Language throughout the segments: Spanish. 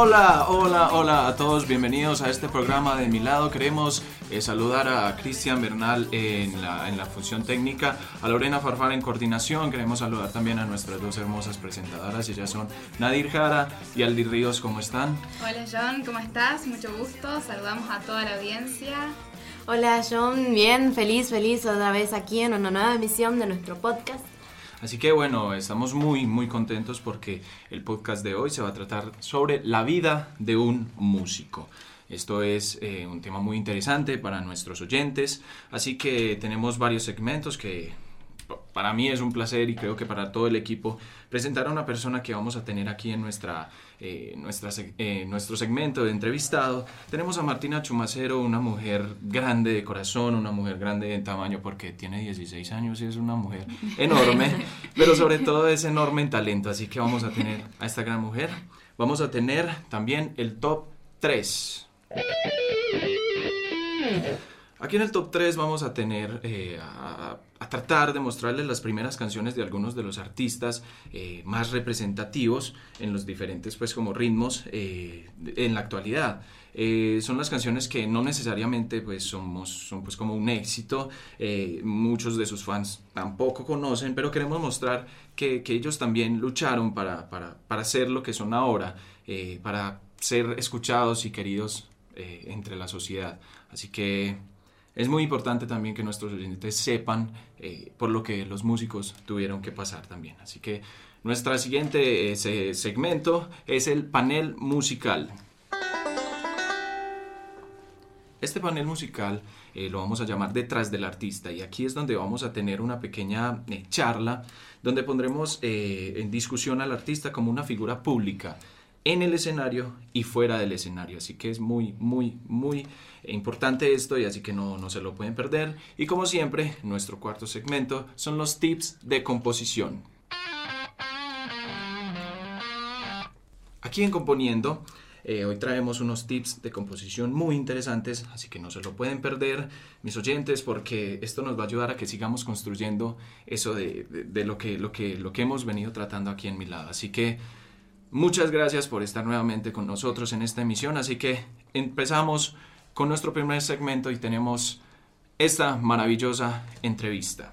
Hola, hola, hola a todos, bienvenidos a este programa de mi lado. Queremos eh, saludar a Cristian Bernal en la, en la función técnica, a Lorena Farfar en coordinación. Queremos saludar también a nuestras dos hermosas presentadoras, ellas son Nadir Jara y Aldi Ríos. ¿Cómo están? Hola John, ¿cómo estás? Mucho gusto. Saludamos a toda la audiencia. Hola John, bien, feliz, feliz otra vez aquí en una nueva emisión de nuestro podcast. Así que bueno, estamos muy, muy contentos porque el podcast de hoy se va a tratar sobre la vida de un músico. Esto es eh, un tema muy interesante para nuestros oyentes, así que tenemos varios segmentos que para mí es un placer y creo que para todo el equipo presentar a una persona que vamos a tener aquí en nuestra, eh, nuestra eh, nuestro segmento de entrevistado. Tenemos a Martina Chumacero, una mujer grande de corazón, una mujer grande de tamaño porque tiene 16 años y es una mujer enorme, pero sobre todo es enorme en talento. Así que vamos a tener a esta gran mujer. Vamos a tener también el top 3. Aquí en el top 3 vamos a tener eh, a, tratar de mostrarles las primeras canciones de algunos de los artistas eh, más representativos en los diferentes pues como ritmos eh, en la actualidad. son las canciones que no necesariamente pues somos, son pues como un éxito, muchos de sus fans tampoco conocen, pero queremos mostrar que, que ellos también lucharon para, para, para, ser lo que son ahora, para ser escuchados y queridos entre la sociedad. Así que es muy importante también que nuestros oyentes sepan eh, por lo que los músicos tuvieron que pasar también. Así que nuestro siguiente eh, segmento es el panel musical. Este panel musical eh, lo vamos a llamar detrás del artista y aquí es donde vamos a tener una pequeña charla donde pondremos en discusión al artista como una figura pública en el escenario y fuera del escenario. Así que es muy, muy, muy importante esto y así que no, no se lo pueden perder. Y como siempre, nuestro cuarto segmento son los tips de composición. Aquí en Componiendo, eh, hoy traemos unos tips de composición muy interesantes, así que no se lo pueden perder, mis oyentes, porque esto nos va a ayudar a que sigamos construyendo eso de, de lo, que, lo, que, lo que hemos venido tratando aquí en mi lado. Así que Muchas gracias por estar nuevamente con nosotros en esta emisión, así que empezamos con nuestro primer segmento y tenemos esta maravillosa entrevista.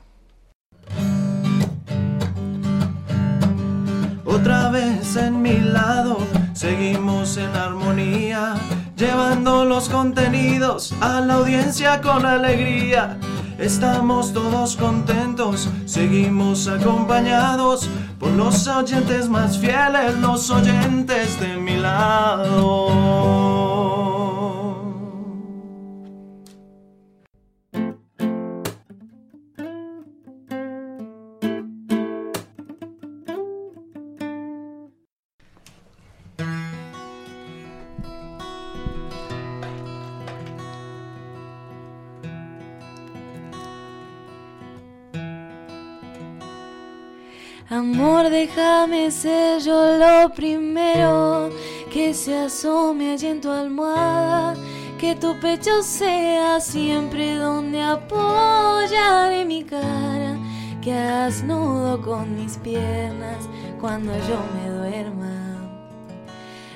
Otra vez en mi lado, seguimos en armonía, llevando los contenidos a la audiencia con alegría. Estamos todos contentos, seguimos acompañados por los oyentes más fieles, los oyentes de mi lado. Déjame ser yo lo primero que se asome allí en tu almohada, que tu pecho sea siempre donde apoyaré mi cara, que hagas nudo con mis piernas cuando yo me duerma.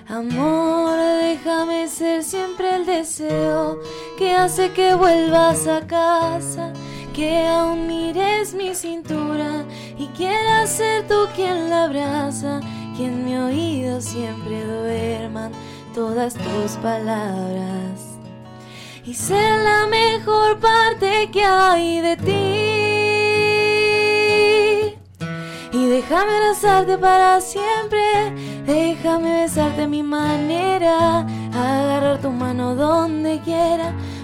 Amor, déjame ser siempre el deseo que hace que vuelvas a casa que aún mires mi cintura y quieras ser tú quien la abraza, que en mi oído siempre duerman todas tus palabras y ser la mejor parte que hay de ti. Déjame abrazarte para siempre, déjame besarte a mi manera, agarrar tu mano donde quiera,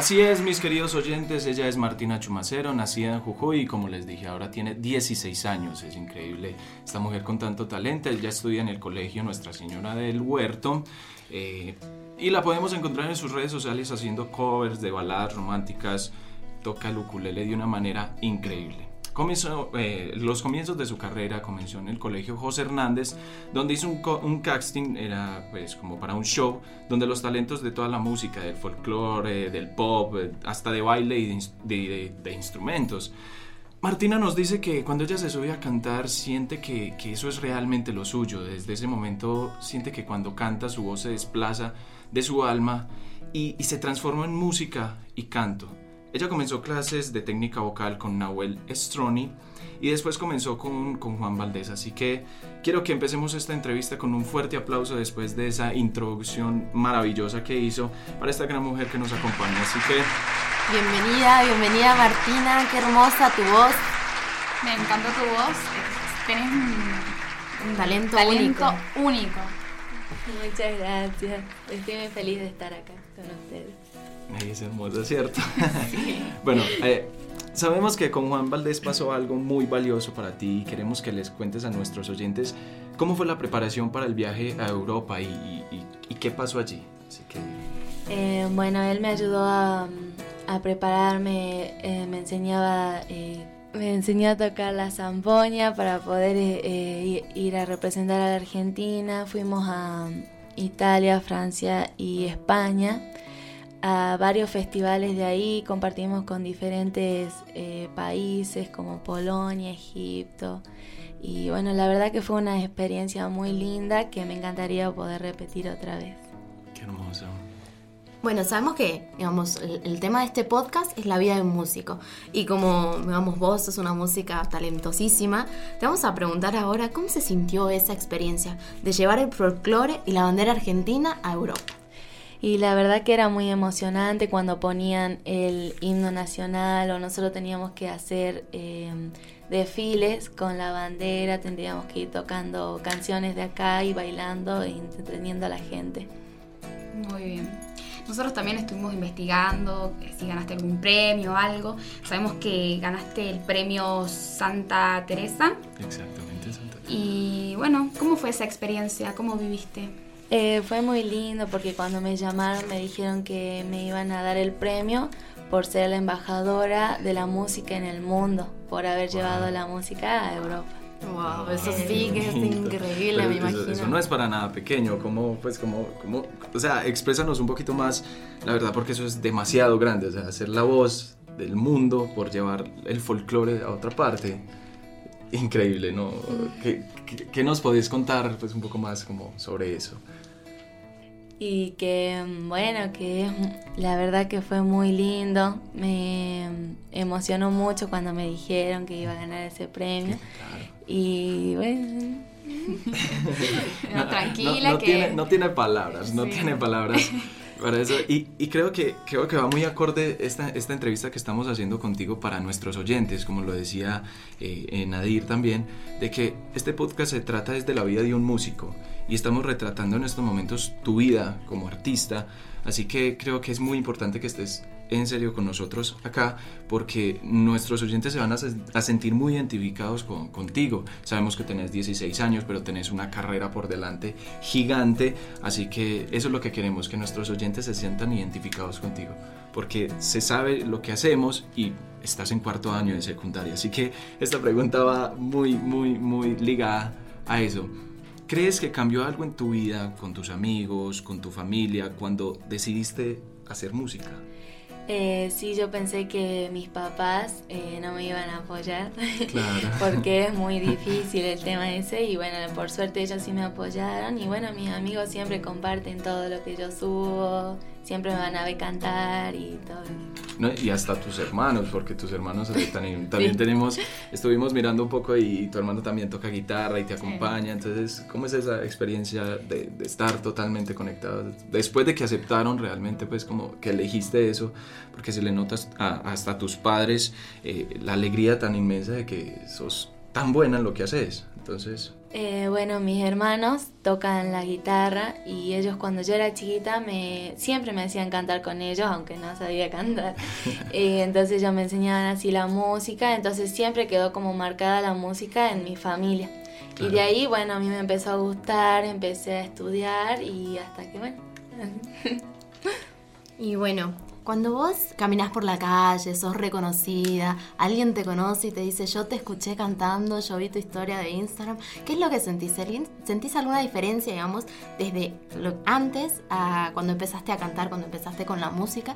Así es, mis queridos oyentes, ella es Martina Chumacero, nacida en Jujuy y como les dije, ahora tiene 16 años, es increíble esta mujer con tanto talento, ella estudia en el colegio Nuestra Señora del Huerto eh, y la podemos encontrar en sus redes sociales haciendo covers de baladas románticas, toca el ukulele de una manera increíble. Comenzó, eh, los comienzos de su carrera comenzó en el colegio José Hernández, donde hizo un, un casting, era pues como para un show, donde los talentos de toda la música, del folclore, del pop, hasta de baile y de- de- de instrumentos. Martina nos dice que cuando ella se sube a cantar siente que, que eso es realmente lo suyo. Desde ese momento siente que cuando canta su voz se desplaza de su alma y, y se transforma en música y canto. Ella comenzó clases de técnica vocal con Nahuel Stroni y después comenzó con, con Juan Valdés. Así que quiero que empecemos esta entrevista con un fuerte aplauso después de esa introducción maravillosa que hizo para esta gran mujer que nos acompaña. Así que Bienvenida, bienvenida Martina, qué hermosa tu voz, Me encantó tu voz. Tenés un un talento, talento único. único. Muchas gracias. Estoy muy feliz de estar acá con ustedes. Ay, es hermosa, ¿cierto? bueno, eh, sabemos que con Juan Valdés pasó algo muy valioso para ti y queremos que les cuentes a nuestros oyentes cómo fue la preparación para el viaje a Europa y, y- y- qué pasó allí. Así que, Eh, bueno, él me ayudó a, a prepararme, eh, me enseñaba, eh, me enseñó a tocar la zampoña para poder eh, eh, ir a representar a la Argentina. Fuimos a Italia, Francia y España a varios festivales de ahí, compartimos con diferentes eh, países como Polonia, Egipto. Y bueno, la verdad que fue una experiencia muy linda que me encantaría poder repetir otra vez. qué hermoso. Bueno, sabemos que, digamos, el, el tema de este podcast es la vida de un músico. Y como, digamos, vos sos una música talentosísima, te vamos a preguntar ahora cómo se sintió esa experiencia de llevar el folclore y la bandera argentina a Europa. Y la verdad que era muy emocionante cuando ponían el himno nacional o nosotros teníamos que hacer eh, desfiles con la bandera, tendríamos que ir tocando canciones de acá y bailando e entreteniendo a la gente. Muy bien. Nosotros también estuvimos investigando si ganaste algún premio o algo. Sabemos que ganaste el premio Santa Teresa. Exactamente, Santa. Y bueno, ¿cómo fue esa experiencia? ¿Cómo viviste? Eh, fue muy lindo porque cuando me llamaron me dijeron que me iban a dar el premio por ser la embajadora de la música en el mundo, por haber llevado la música a Europa. Wow, eso sí que es increíble, Pero me eso- imagino. Eso, no es para nada pequeño, como, pues, como, como, o sea, exprésanos un poquito más, la verdad, porque eso es demasiado grande, o sea, ser la voz del mundo por llevar el folclore a otra parte. Increíble, ¿no? ¿Qué, qué, qué nos podéis contar, pues, un poco más como sobre eso? Y que, bueno, que la verdad que fue muy lindo. Me emocionó mucho cuando me dijeron que iba a ganar ese premio. Claro. Y bueno, No, tranquila, no, no que. tiene, no tiene palabras, no Sí. tiene palabras para eso. Y, y creo, que, creo que va muy acorde esta, esta entrevista que estamos haciendo contigo para nuestros oyentes, como lo decía eh, Nadir también, de que este podcast se trata desde la vida de un músico y estamos retratando en estos momentos tu vida como artista. Así que creo que es muy importante que estés en serio con nosotros acá porque nuestros oyentes se van a, se- a sentir muy identificados con- contigo. Sabemos que tenés 16 años, pero tenés una carrera por delante gigante, así que eso es lo que queremos, que nuestros oyentes se sientan identificados contigo, porque se sabe lo que hacemos y estás en cuarto año de secundaria, así que esta pregunta va muy, muy, muy ligada a eso. ¿Crees que cambió algo en tu vida, con tus amigos, con tu familia, cuando decidiste hacer música? Eh, sí, yo pensé que mis papás eh, no me iban a apoyar, Claro. porque es muy difícil el tema ese y bueno, por suerte ellos sí me apoyaron y bueno, mis amigos siempre comparten todo lo que yo subo, siempre me van a ver cantar y todo. No, y hasta tus hermanos, porque tus hermanos también, también Sí. tenemos, estuvimos mirando un poco y tu hermano también toca guitarra y te acompaña, entonces, ¿cómo es esa experiencia de, de estar totalmente conectados? Después de que aceptaron realmente, pues como que elegiste eso, porque se le notas a- hasta a tus padres eh, la alegría tan inmensa de que sos tan buena en lo que haces, entonces... Eh, bueno, mis hermanos tocan la guitarra y ellos cuando yo era chiquita me siempre me hacían cantar con ellos, aunque no sabía cantar. Eh, entonces ellos me enseñaban así la música, entonces siempre quedó como marcada la música en mi familia. Y de ahí, bueno, a mí me empezó a gustar, empecé a estudiar y hasta que, bueno, Y bueno, cuando vos caminás por la calle, sos reconocida, alguien te conoce y te dice yo te escuché cantando, yo vi tu historia de Instagram, ¿qué es lo que sentís? ¿Alguien- ¿Sentís alguna diferencia, digamos, desde lo- antes a cuando empezaste a cantar, cuando empezaste con la música?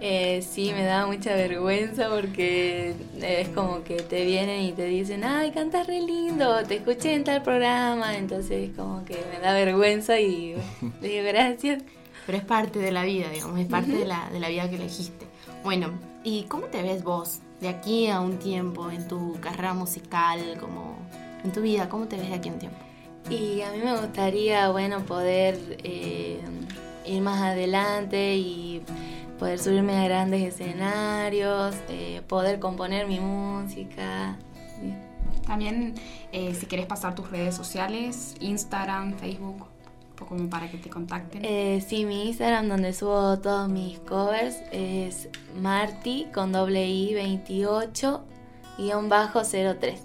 Eh, sí, me da mucha vergüenza porque es como que te vienen y te dicen, ay, cantas re lindo, te escuché en tal programa, entonces como que me da vergüenza y le digo gracias. Pero es parte de la vida, digamos, es parte de, la, de la vida que elegiste. Bueno, ¿y cómo te ves vos de aquí a un tiempo en tu carrera musical, como en tu vida? ¿Cómo te ves de aquí a un tiempo? Y a mí me gustaría, bueno, poder eh, ir más adelante y poder subirme a grandes escenarios, eh, poder componer mi música. También, eh, si querés pasar tus redes sociales, Instagram, Facebook, poco como para que te contacten. Eh, sí, mi Instagram donde subo todos mis covers es Marty con doble I 28 guion bajo 03.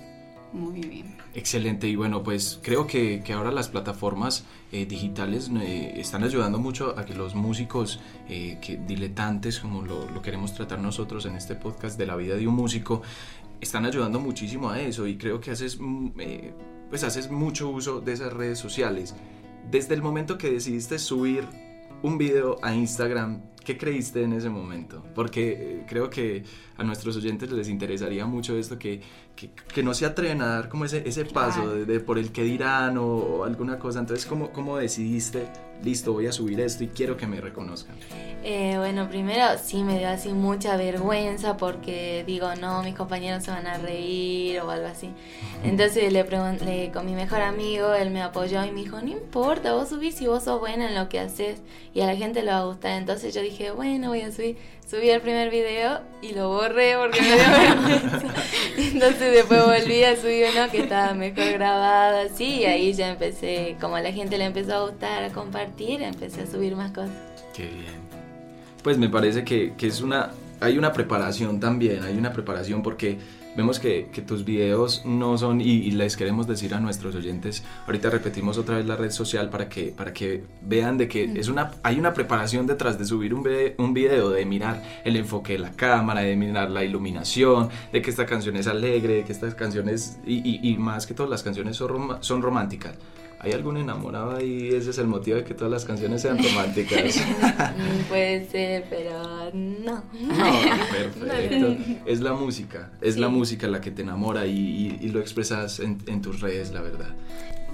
Muy bien. Excelente, y bueno, pues creo que, que ahora las plataformas eh, digitales eh, están ayudando mucho a que los músicos eh, que diletantes, como lo, lo queremos tratar nosotros en este podcast de la vida de un músico, están ayudando muchísimo a eso y creo que haces, mm, eh, pues haces mucho uso de esas redes sociales. Desde el momento que decidiste subir un video a Instagram, ¿qué creíste en ese momento? Porque eh, creo que a nuestros oyentes les interesaría mucho esto, que, que, que no se atreven a dar como ese, ese paso de, de por el que dirán o, o alguna cosa. Entonces, ¿cómo, ¿cómo decidiste, listo, voy a subir esto y quiero que me reconozcan? Eh, bueno, primero sí me dio así mucha vergüenza porque digo, no, mis compañeros se van a reír o algo así. Entonces le pregunté con mi mejor amigo, él me apoyó y me dijo, no importa, vos subís si vos sos buena en lo que haces y a la gente le va a gustar. Entonces yo dije, bueno, voy a subir. Subí el primer video y lo borré porque me dio vergüenza. Entonces después volví a subir uno que estaba mejor grabado así y ahí ya empecé, como a la gente le empezó a gustar, a compartir, empecé a subir más cosas. Qué bien. Pues me parece que, que es una, hay una preparación también, hay una preparación porque vemos que, que tus videos no son, y, y les queremos decir a nuestros oyentes, ahorita repetimos otra vez la red social para que, para que vean de que es una, hay una preparación detrás de subir un, ve- un video, de mirar el enfoque de la cámara, de mirar la iluminación, de que esta canción es alegre, de que estas canciones, y, y- y más que todas las canciones son, rom- son románticas. ¿Hay algún enamorado ahí? Ese es el motivo de que todas las canciones sean románticas. Mm, Puede ser, pero no. No, perfecto. Es la música, es la música la que te enamora y, y- y lo expresas en, en tus redes, la verdad.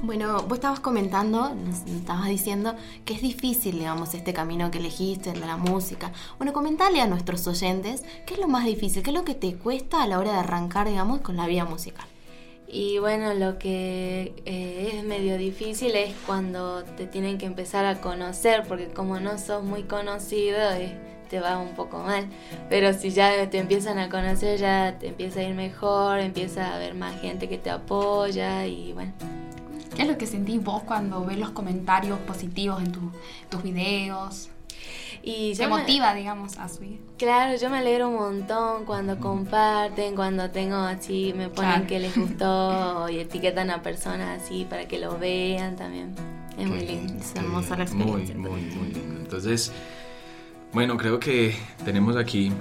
Bueno, vos estabas comentando, nos estabas diciendo que es difícil, digamos, este camino que elegiste, el de la música. Bueno, comentale a nuestros oyentes qué es lo más difícil, qué es lo que te cuesta a la hora de arrancar, digamos, con la vida musical. Y bueno, lo que eh, es medio difícil es cuando te tienen que empezar a conocer, porque como no sos muy conocido, te va un poco mal. Pero si ya te empiezan a conocer, ya te empieza a ir mejor, empieza a haber más gente que te apoya y bueno. ¿Qué es lo que sentís vos cuando ves los comentarios positivos en tu- tus videos? Y Te yo me- motiva, digamos, a subir. Claro, yo me alegro un montón cuando comparten, cuando tengo así, me ponen Claro. que les gustó y etiquetan a personas así para que lo vean también. Es muy Qué lindo. Es hermosa la experiencia. Muy, muy, muy lindo. Entonces, bueno, creo que tenemos aquí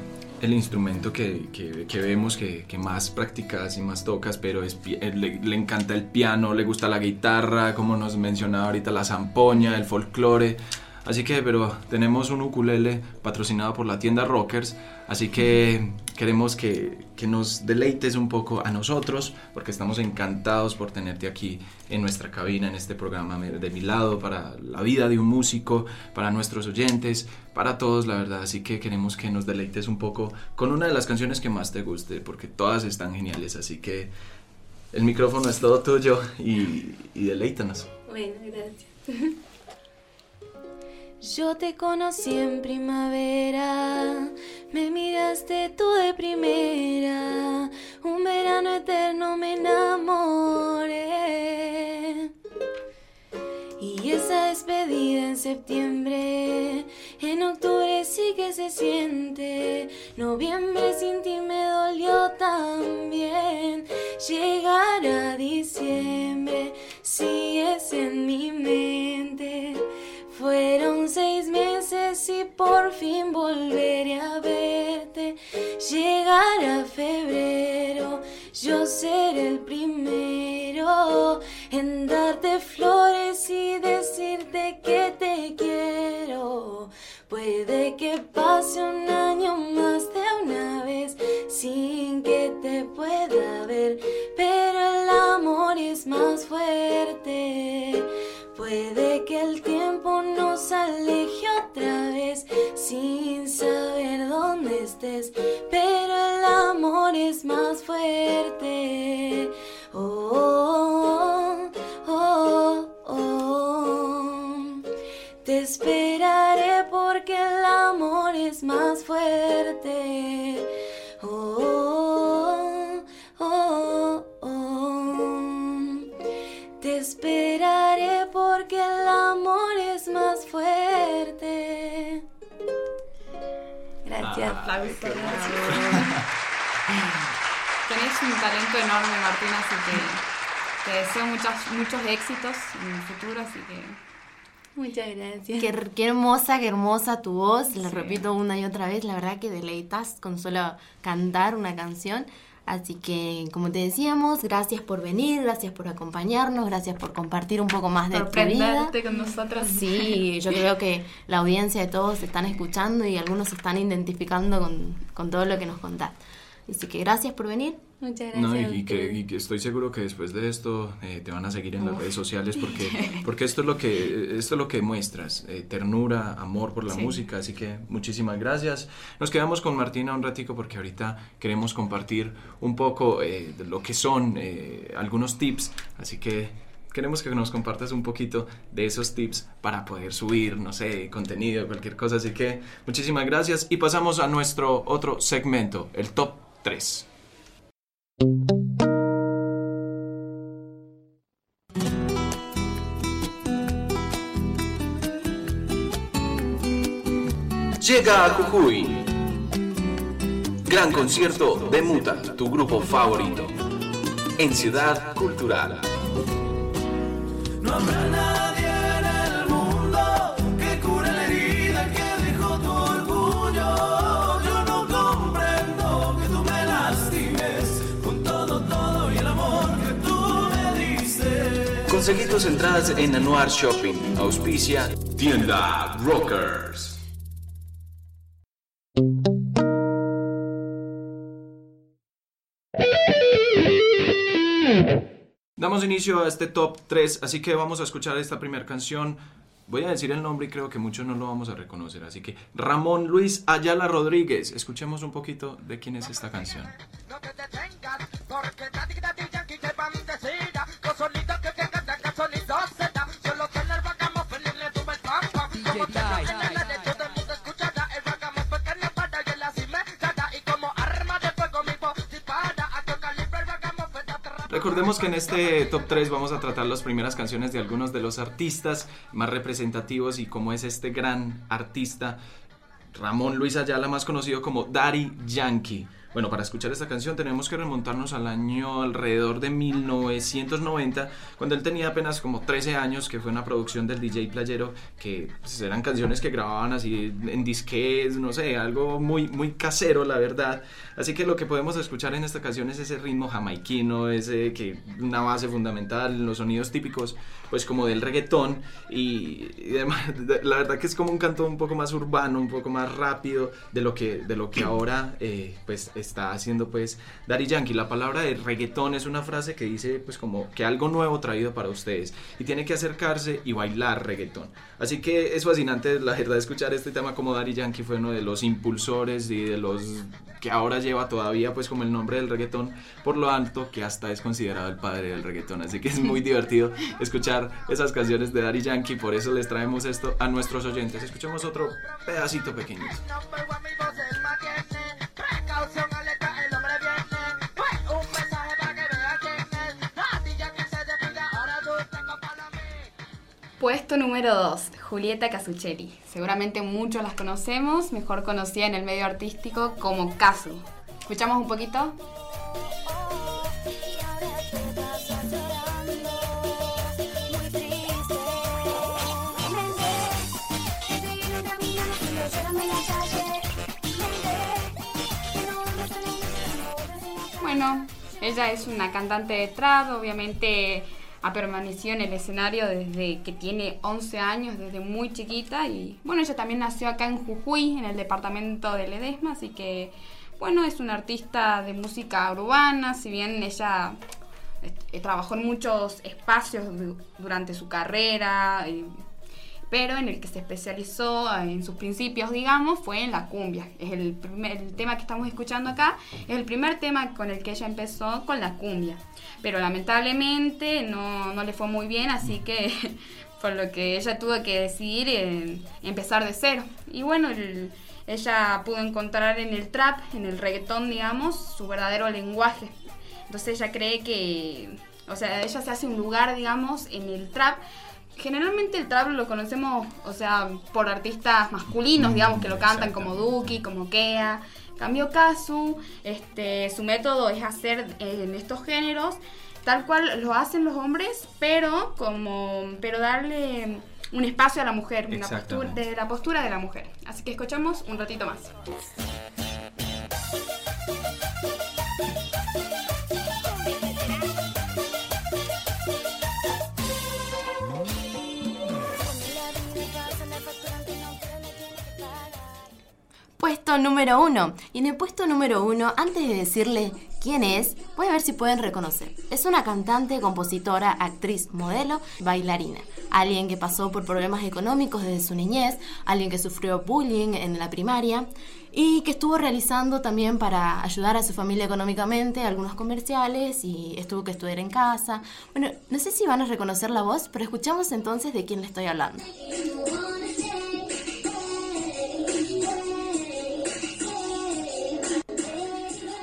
el instrumento que, que- que vemos que, que más practicas y más tocas, pero es, eh, le, le encanta el piano, le gusta la guitarra, como nos mencionaba ahorita, la zampoña, el folclore. Así que, pero tenemos un ukulele patrocinado por la tienda Rockers, así que queremos que, que nos deleites un poco a nosotros, porque estamos encantados por tenerte aquí en nuestra cabina, en este programa de mi lado, para la vida de un músico, para nuestros oyentes, para todos, la verdad. Así que queremos que nos deleites un poco con una de las canciones que más te guste, porque todas están geniales, así que el micrófono es todo tuyo y, y deleítanos. Bueno, gracias. Yo te conocí en primavera, me miraste tú de primera, un verano eterno me enamoré. Y esa despedida en septiembre, en octubre sí que se siente, noviembre sin ti me dolió también, llegar a diciembre sigues en mi mente. Fueron seis meses y por fin volveré a verte. Llegar a febrero, yo seré el primero en darte flores y decirte que te quiero. Puede que pase un año más Gracias. Aplausos. Tenés un talento enorme, Martina, así que te deseo muchos, muchos éxitos en el futuro, así que Muchas gracias. Qué, qué hermosa, qué hermosa tu voz. La Sí. repito una y otra vez. La verdad que deleitas con solo cantar una canción. Así que, como te decíamos, gracias por venir, gracias por acompañarnos, gracias por compartir un poco más de tu vida. con nosotros. Sí, yo creo que la audiencia de todos se están escuchando y algunos se están identificando con, con todo lo que nos contás. Así que gracias por venir. Muchas gracias. No, y, que, y que estoy seguro que después de esto eh, te van a seguir en las redes sociales porque, porque esto es lo que esto es lo que muestras, eh, ternura, amor por la Sí. música, así que muchísimas gracias. Nos quedamos con Martina un ratico porque ahorita queremos compartir un poco eh, de lo que son eh, algunos tips, así que queremos que nos compartas un poquito de esos tips para poder subir, no sé, contenido, cualquier cosa, así que muchísimas gracias y pasamos a nuestro otro segmento, el top 3. Llega a Jujuy. Gran concierto de Muta, tu grupo favorito. En Ciudad Cultural. No habrá nadie Conseguí tus entradas en Anuar Shopping. Auspicia Tienda Rockers. Damos inicio a este top 3, así que vamos a escuchar esta primera canción. Voy a decir el nombre y creo que muchos no lo vamos a reconocer, así que Ramón Luis Ayala Rodríguez. Escuchemos un poquito de quién es esta canción. No te detengas, porque daddy daddy Recordemos que en este top 3 vamos a tratar las primeras canciones de algunos de los artistas más representativos y cómo es este gran artista Ramón Luis Ayala, más conocido como Daddy Yankee. Bueno, para escuchar esta canción tenemos que remontarnos al año alrededor de 1990, cuando él tenía apenas como 13 años, que fue una producción del DJ Playero, que pues, eran canciones que grababan así en disques, no sé, algo muy, muy casero, la verdad. Así que lo que podemos escuchar en esta canción es ese ritmo jamaiquino, ese que una base fundamental, los sonidos típicos, pues como del reggaetón, y, y demás, la verdad que es como un canto un poco más urbano, un poco más rápido de lo que, de lo que ahora eh, pues está haciendo pues Daddy Yankee. La palabra de reggaetón es una frase que dice pues como que algo nuevo traído para ustedes y tiene que acercarse y bailar reggaetón. Así que es fascinante la verdad escuchar este tema como Daddy Yankee fue uno de los impulsores y de los que ahora lleva todavía pues como el nombre del reggaetón por lo alto que hasta es considerado el padre del reggaetón. Así que es muy divertido escuchar esas canciones de Daddy Yankee, por eso les traemos esto a nuestros oyentes. Escuchemos otro pedacito pequeñito. Number one, mi voz es matiente. Precaución, alerta, el hombre viene. Fue un mensaje para que vea quién es. Daddy Yankee se despide, ahora tú tengo para mí. Puesto número 2, Julieta Casuccelli. Seguramente muchos las conocemos, mejor conocida en el medio artístico como Casu. ¿Escuchamos un poquito? Ella es una cantante de trap, obviamente ha permanecido en el escenario desde que tiene 11 años, desde muy chiquita. Y bueno, ella también nació acá en Jujuy, en el departamento de Ledesma, así que bueno, es una artista de música urbana, si bien ella eh, trabajó en muchos espacios du- durante su carrera, eh, pero en el que se especializó eh, en sus principios, digamos, fue en la cumbia. Es el, primer, el tema que estamos escuchando acá, es el primer tema con el que ella empezó con la cumbia. Pero lamentablemente no, no le fue muy bien, así que por lo que ella tuvo que decidir eh, empezar de cero. Y bueno, el- ella pudo encontrar en el trap, en el reggaetón, digamos, su verdadero lenguaje. Entonces ella cree que, o sea, ella se hace un lugar, digamos, en el trap. Generalmente el trap lo conocemos, o sea, por artistas masculinos, digamos, que lo cantan como Duki, como Kea. Cambio Kazu, este, su método es hacer eh, en estos géneros tal cual lo hacen los hombres, pero como, pero darle un espacio a la mujer, una postura, desde la postura de la mujer. Así que escuchamos un ratito más. Puesto número uno. Y en el puesto número uno, antes de decirle quién es, voy a ver si pueden reconocer. Es una cantante, compositora, actriz, modelo, bailarina. Alguien que pasó por problemas económicos desde su niñez, alguien que sufrió bullying en la primaria y que estuvo realizando también para ayudar a su familia económicamente algunos comerciales y estuvo que estudiar en casa. Bueno, no sé si van a reconocer la voz, pero escuchamos entonces de quién le estoy hablando.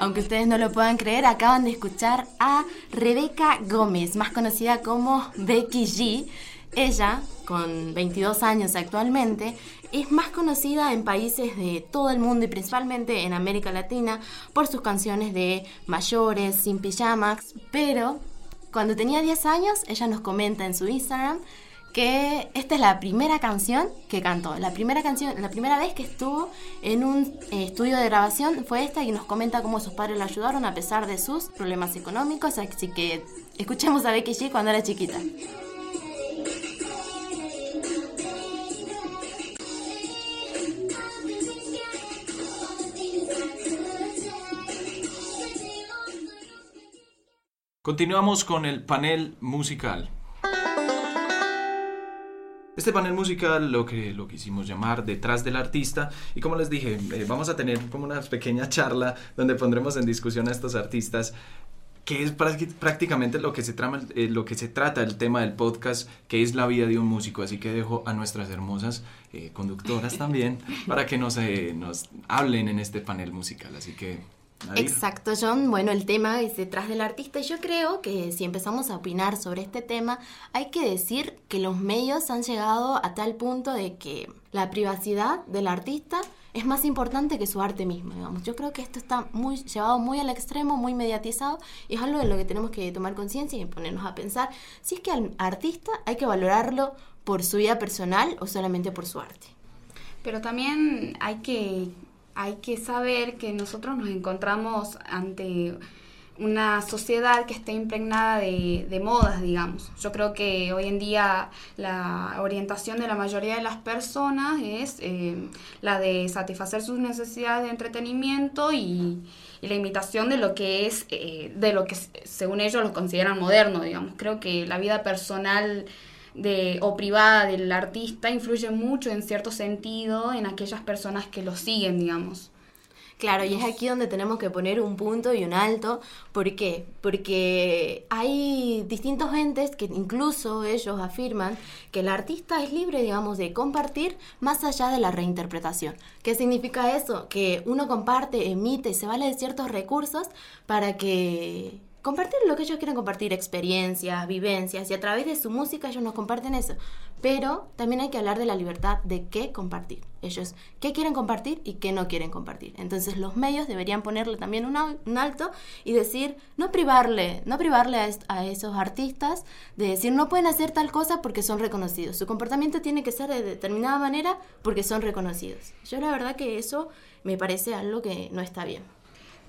Aunque ustedes no lo puedan creer, acaban de escuchar a Rebeca Gómez, más conocida como Becky G. Ella, con 22 años actualmente, es más conocida en países de todo el mundo y principalmente en América Latina por sus canciones de mayores, sin pijamas, pero cuando tenía 10 años, ella nos comenta en su Instagram que esta es la primera canción que cantó. La primera canción, la primera vez que estuvo en un eh, estudio de grabación fue esta y nos comenta cómo sus padres la ayudaron a pesar de sus problemas económicos. Así que escuchemos a Becky G cuando era chiquita. Continuamos con el panel musical. Este panel musical lo que lo quisimos llamar detrás del artista y como les dije eh, vamos a tener como una pequeña charla donde pondremos en discusión a estos artistas que es prácti- prácticamente lo que se trama eh, lo que se trata el tema del podcast que es la vida de un músico. Así que dejo a nuestras hermosas eh, conductoras también para que nos nos hablen en este panel musical. Así que Exacto, John. Bueno, el tema es detrás del artista y yo creo que si empezamos a opinar sobre este tema, hay que decir que los medios han llegado a tal punto de que la privacidad del artista es más importante que su arte mismo, digamos. Yo creo que esto está muy llevado muy al extremo, muy mediatizado, y es algo de lo que tenemos que tomar conciencia y ponernos a pensar si es que al artista hay que valorarlo por su vida personal o solamente por su arte. Pero también hay que, hay que saber que nosotros nos encontramos ante una sociedad que está impregnada de, de modas, digamos. Yo creo que hoy en día la orientación de la mayoría de las personas es eh, la de satisfacer sus necesidades de entretenimiento y, y la imitación de lo que es, eh, de lo que según ellos lo consideran moderno, digamos. Creo que la vida personal de, o privada del artista influye mucho en cierto sentido en aquellas personas que lo siguen, digamos. Claro, y es aquí donde tenemos que poner un punto y un alto. ¿Por qué? Porque hay distintos entes que incluso ellos afirman que el artista es libre, digamos, de compartir más allá de la reinterpretación. ¿Qué significa eso? Que uno comparte, emite, se vale de ciertos recursos para que compartir lo que ellos quieren compartir, experiencias, vivencias, y a través de su música ellos nos comparten eso. Pero también hay que hablar de la libertad de qué compartir. Ellos qué quieren compartir y qué no quieren compartir. Entonces los medios deberían ponerle también un, al- un alto y decir, no privarle, no privarle a, a esos artistas de decir, no pueden hacer tal cosa porque son reconocidos. Su comportamiento tiene que ser de determinada manera porque son reconocidos. Yo la verdad que eso me parece algo que no está bien.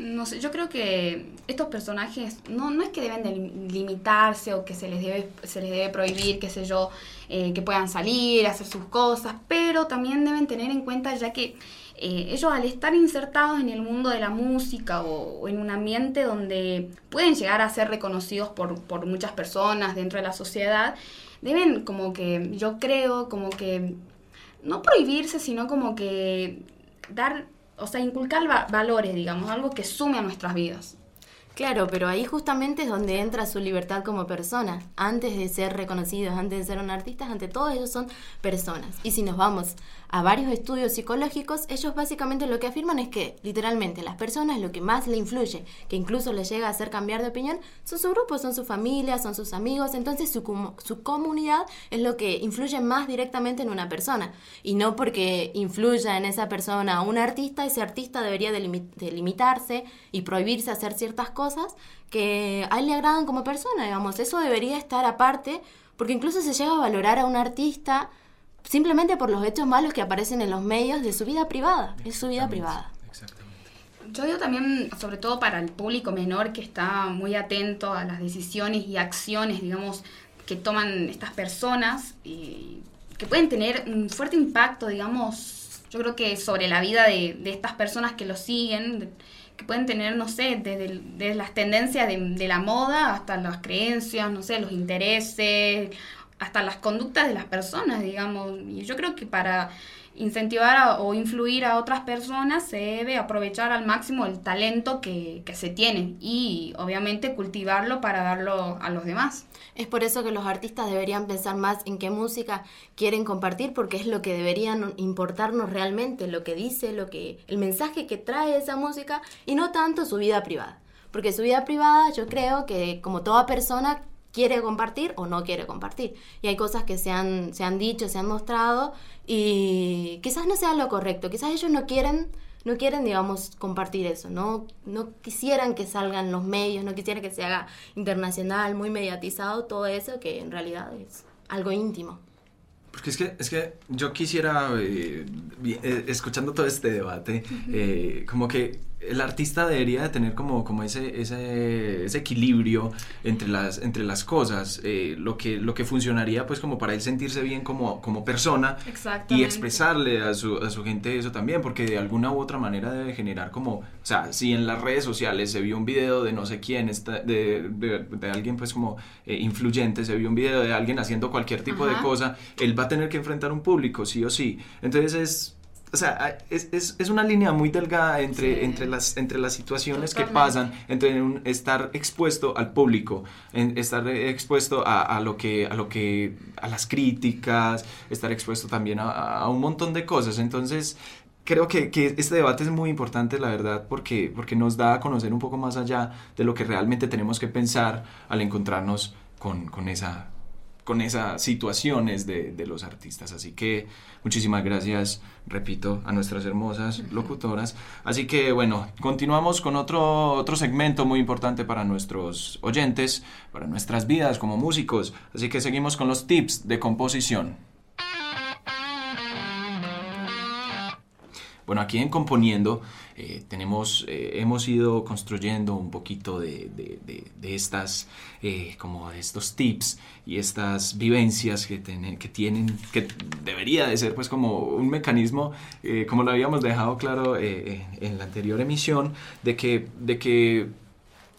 No sé, yo creo que estos personajes no, no es que deben de lim- limitarse o que se les debe, se les debe prohibir, qué sé yo, eh, que puedan salir, hacer sus cosas, pero también deben tener en cuenta ya que eh, ellos al estar insertados en el mundo de la música o, o en un ambiente donde pueden llegar a ser reconocidos por, por muchas personas dentro de la sociedad, deben como que, yo creo, como que no prohibirse, sino como que dar, o sea, inculcar va- valores, digamos, algo que sume a nuestras vidas. Claro, pero ahí justamente es donde entra su libertad como persona. Antes de ser reconocidos, antes de ser un artista, ante todo ellos son personas. Y si nos vamos a varios estudios psicológicos, ellos básicamente lo que afirman es que literalmente las personas lo que más le influye, que incluso les llega a hacer cambiar de opinión, son su grupo, son su familia, son sus amigos. Entonces su, comu- su comunidad es lo que influye más directamente en una persona. Y no porque influya en esa persona un artista, ese artista debería de, limi- de limitarse y prohibirse hacer ciertas cosas que a él le agradan como persona, digamos. Eso debería estar aparte, porque incluso se llega a valorar a un artista simplemente por los hechos malos que aparecen en los medios de su vida privada. Es su vida privada. Exactamente. Yo digo también, sobre todo para el público menor que está muy atento a las decisiones y acciones, digamos, que toman estas personas y que pueden tener un fuerte impacto, digamos, yo creo que sobre la vida de, de estas personas que lo siguen, que pueden tener, no sé, desde las tendencias de, de la moda hasta las creencias, no sé, los intereses, hasta las conductas de las personas, digamos. Y yo creo que para incentivar o influir a otras personas se debe aprovechar al máximo el talento que, que se tiene y obviamente cultivarlo para darlo a los demás. Es por eso que los artistas deberían pensar más en qué música quieren compartir, porque es lo que deberían importarnos realmente, lo que dice, lo que, el mensaje que trae esa música, y no tanto su vida privada. Porque su vida privada, yo creo que como toda persona quiere compartir o no quiere compartir. Y hay cosas que se han, se han dicho, se han mostrado, y quizás no sea lo correcto, quizás ellos no quieren no quieren, digamos, compartir eso, no, no quisieran que salgan los medios, no quisieran que se haga internacional, muy mediatizado, todo eso que en realidad es algo íntimo. Porque es que, es que yo quisiera, eh, eh, escuchando todo este debate, eh, como que el artista debería de tener como, como ese, ese, ese equilibrio entre las, entre las cosas, eh, lo, que, lo que funcionaría pues como para él sentirse bien como, como persona y expresarle a su, a su gente eso también, porque de alguna u otra manera debe generar como, o sea, si en las redes sociales se vio un video de no sé quién, está, de, de, de alguien pues como eh, influyente, se vio un video de alguien haciendo cualquier tipo de cosa, él va a tener que enfrentar un público, sí o sí. Entonces es... O sea, es, es, es una línea muy delgada entre, Sí. entre, las, entre las situaciones que pasan, entre un- estar expuesto al público, en- estar expuesto a, a lo que, a lo que, a las críticas, estar expuesto también a, a un montón de cosas. Entonces, creo que, que este debate es muy importante, la verdad, porque, porque nos da a conocer un poco más allá de lo que realmente tenemos que pensar al encontrarnos con, con esa con esas situaciones de, de los artistas. Así que muchísimas gracias, repito, a nuestras hermosas locutoras. Así que bueno, continuamos con otro, otro segmento muy importante para nuestros oyentes, para nuestras vidas como músicos. Así que seguimos con los tips de composición. Bueno, aquí en Componiendo eh, tenemos, eh, hemos ido construyendo un poquito de, de- de- de estas, eh, como estos tips y estas vivencias que, tienen, que tienen, que debería de ser pues como un mecanismo, eh, como lo habíamos dejado claro eh, eh, en la anterior emisión, de que, de que,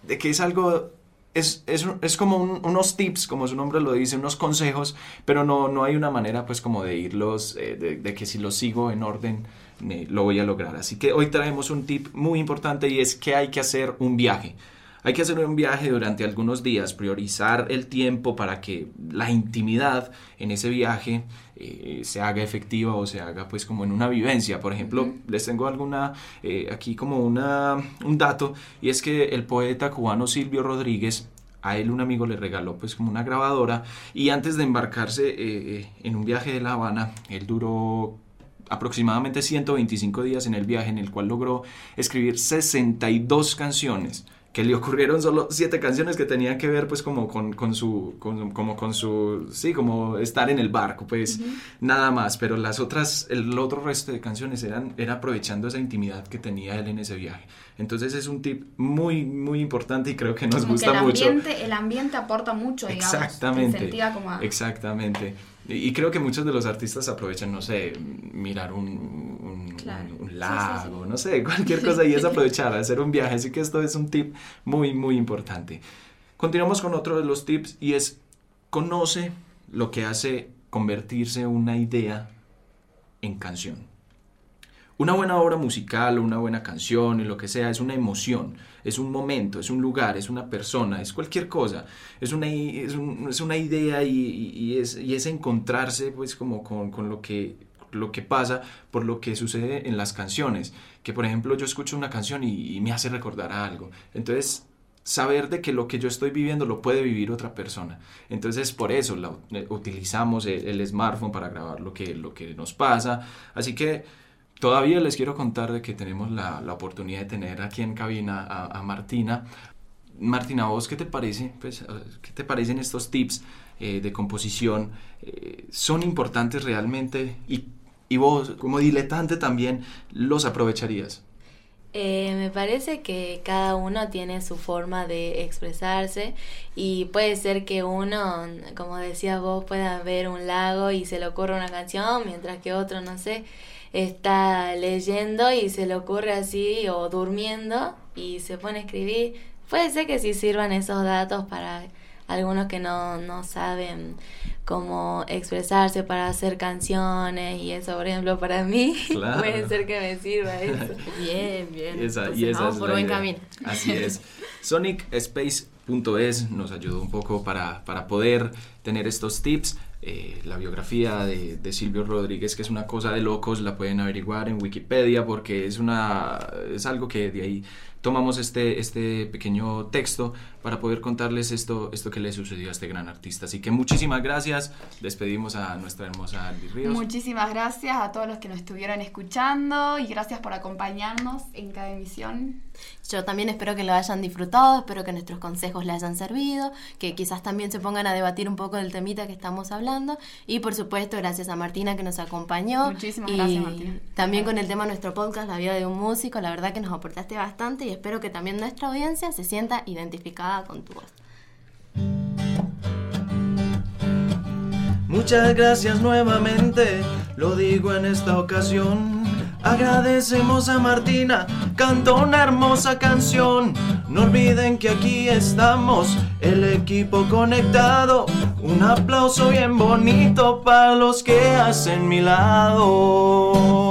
de que es algo es, es, es como un- unos tips, como su nombre lo dice, unos consejos, pero no, no hay una manera pues como de irlos, eh, de, de que si los sigo en orden me- lo voy a lograr. Así que hoy traemos un tip muy importante y es que hay que hacer un viaje. Hay que hacer un viaje durante algunos días, priorizar el tiempo para que la intimidad en ese viaje eh, se haga efectiva o se haga pues como en una vivencia. Por ejemplo, les tengo alguna, eh, aquí como una, un dato, y es que el poeta cubano Silvio Rodríguez, a él un amigo le regaló pues como una grabadora y antes de embarcarse eh, eh, en un viaje de La Habana, él duró aproximadamente 125 días en el viaje en el cual logró escribir 62 canciones que le ocurrieron solo siete canciones que tenían que ver pues como con, con su con- como con su sí como estar en el barco pues nada más pero las otras el otro resto de canciones eran era aprovechando esa intimidad que tenía él en ese viaje entonces es un tip muy muy importante y creo que nos Como que gusta el mucho ambiente, el ambiente aporta mucho, digamos. Exactamente. Te incentiva como a- Exactamente. Y, creo que muchos de los artistas aprovechan, no sé, mirar un, un- Claro. un- un Sí, sí, lago, no sé, cualquier cosa y es aprovechar, hacer un viaje. Así que esto es un tip muy, muy importante. Continuamos con otro de los tips y es conoce lo que hace convertirse una idea en canción. Una buena obra musical o una buena canción y lo que sea es una emoción, es un momento, es un lugar, es una persona, es cualquier cosa, es una, es un- es una idea y, es, y es encontrarse pues como con, con lo, que, lo que pasa por lo que sucede en las canciones. Que por ejemplo yo escucho una canción y, me hace recordar algo. Entonces saber de que lo que yo estoy viviendo lo puede vivir otra persona. Entonces por eso eh, utilizamos el, el smartphone para grabar lo que, lo que nos pasa. Así que todavía les quiero contar de que tenemos la, la oportunidad de tener aquí en cabina a, Martina. Martina, ¿a vos qué te parece? Pues, ¿Qué te parecen estos tips eh, de composición? Eh, ¿Son importantes realmente? Y, y vos, como diletante también, ¿los aprovecharías? Eh, me parece que cada uno tiene su forma de expresarse y puede ser que uno, como decías vos, pueda ver un lago y se le ocurre una canción, mientras que otro, no sé, está leyendo y se le ocurre así o durmiendo y se pone a escribir. Puede ser que sí sirvan esos datos para algunos que no, no saben cómo expresarse para hacer canciones y eso, por ejemplo, para mí Claro. puede ser que me sirva eso. Bien, bien. Esa- Entonces, y esa vamos es por buen idea. camino. Así es. SonicSpace.es nos ayudó un poco para, para poder tener estos tips. Eh, la biografía de, Silvio Rodríguez, que es una cosa de locos, la pueden averiguar en Wikipedia porque es, una, es algo que de ahí tomamos este, este pequeño texto para poder contarles esto, esto que le sucedió a este gran artista. Así que muchísimas gracias. Despedimos a nuestra hermosa Aldi Ríos. Muchísimas gracias a todos los que nos estuvieron escuchando y gracias por acompañarnos en cada emisión. Yo también espero que lo hayan disfrutado, espero que nuestros consejos les hayan servido, que quizás también se pongan a debatir un poco del temita que estamos hablando y por supuesto gracias a Martina que nos acompañó. Muchísimas y gracias, Martina. También con el tema de nuestro podcast, La vida de un músico, la verdad que nos aportaste bastante y espero que también nuestra audiencia se sienta identificada con tu voz. Muchas gracias nuevamente, lo digo en esta ocasión. Agradecemos a Martina, cantó una hermosa canción. No olviden que aquí estamos, el equipo conectado. Un aplauso bien bonito para los que hacen mi lado.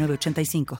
906985.